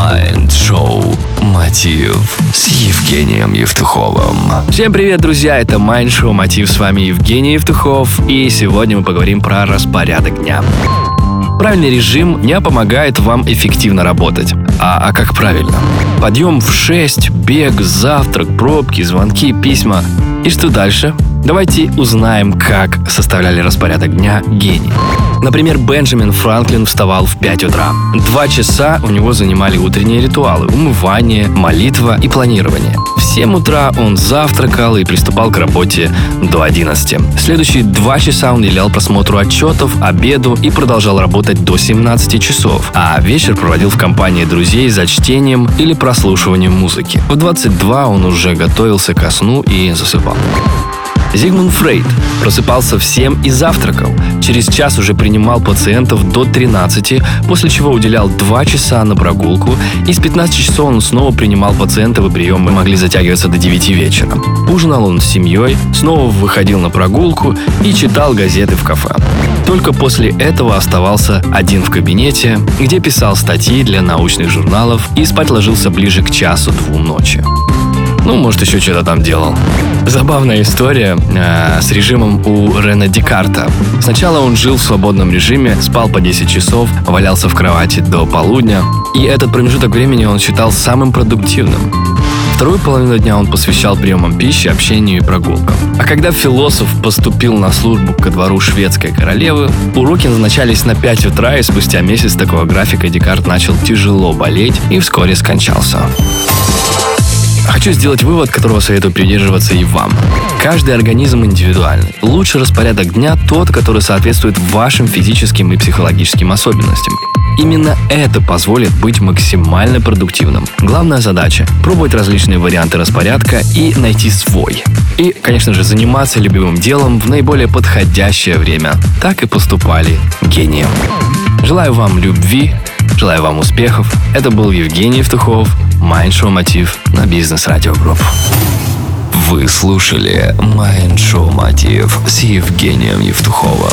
Mind-шоу «Мотив» с Евгением Евтуховым. Всем привет, друзья! Это Mind Шоу Мотив. С вами Евгений Евтухов. И сегодня мы поговорим про распорядок дня. Правильный режим не помогает вам эффективно работать. А, а как правильно? Подъем в 6, бег, завтрак, пробки, звонки, письма. И что дальше? Давайте узнаем, как составляли распорядок дня гении. Например, Бенджамин Франклин вставал в 5 утра. Два часа у него занимали утренние ритуалы, умывание, молитва и планирование. В 7 утра он завтракал и приступал к работе до 11. Следующие два часа он уделял просмотру отчетов, обеду и продолжал работать до 17 часов. А вечер проводил в компании друзей за чтением или прослушиванием музыки. В 22 он уже готовился ко сну и засыпал. Зигмунд Фрейд просыпался в 7 и завтракал. Через час уже принимал пациентов до 13, после чего уделял 2 часа на прогулку, и с 15 часов он снова принимал пациентов, и приемы могли затягиваться до 9 вечера. Ужинал он с семьей, снова выходил на прогулку и читал газеты в кафе. Только после этого оставался один в кабинете, где писал статьи для научных журналов и спать ложился ближе к часу-двум ночи. Ну, может, еще что-то там делал. Забавная история э, с режимом у Рена Декарта. Сначала он жил в свободном режиме, спал по 10 часов, валялся в кровати до полудня, и этот промежуток времени он считал самым продуктивным. Вторую половину дня он посвящал приемам пищи, общению и прогулкам. А когда философ поступил на службу ко двору шведской королевы, уроки назначались на 5 утра, и спустя месяц такого графика Декарт начал тяжело болеть и вскоре скончался. Хочу сделать вывод, которого советую придерживаться и вам. Каждый организм индивидуальный. Лучший распорядок дня тот, который соответствует вашим физическим и психологическим особенностям. Именно это позволит быть максимально продуктивным. Главная задача – пробовать различные варианты распорядка и найти свой. И, конечно же, заниматься любимым делом в наиболее подходящее время. Так и поступали гении. Желаю вам любви, желаю вам успехов. Это был Евгений Евтухов, Mind шоу Мотив на Business Radio Group. Вы слушали Mind-шоу «Мотив» с Евгением Евтуховым.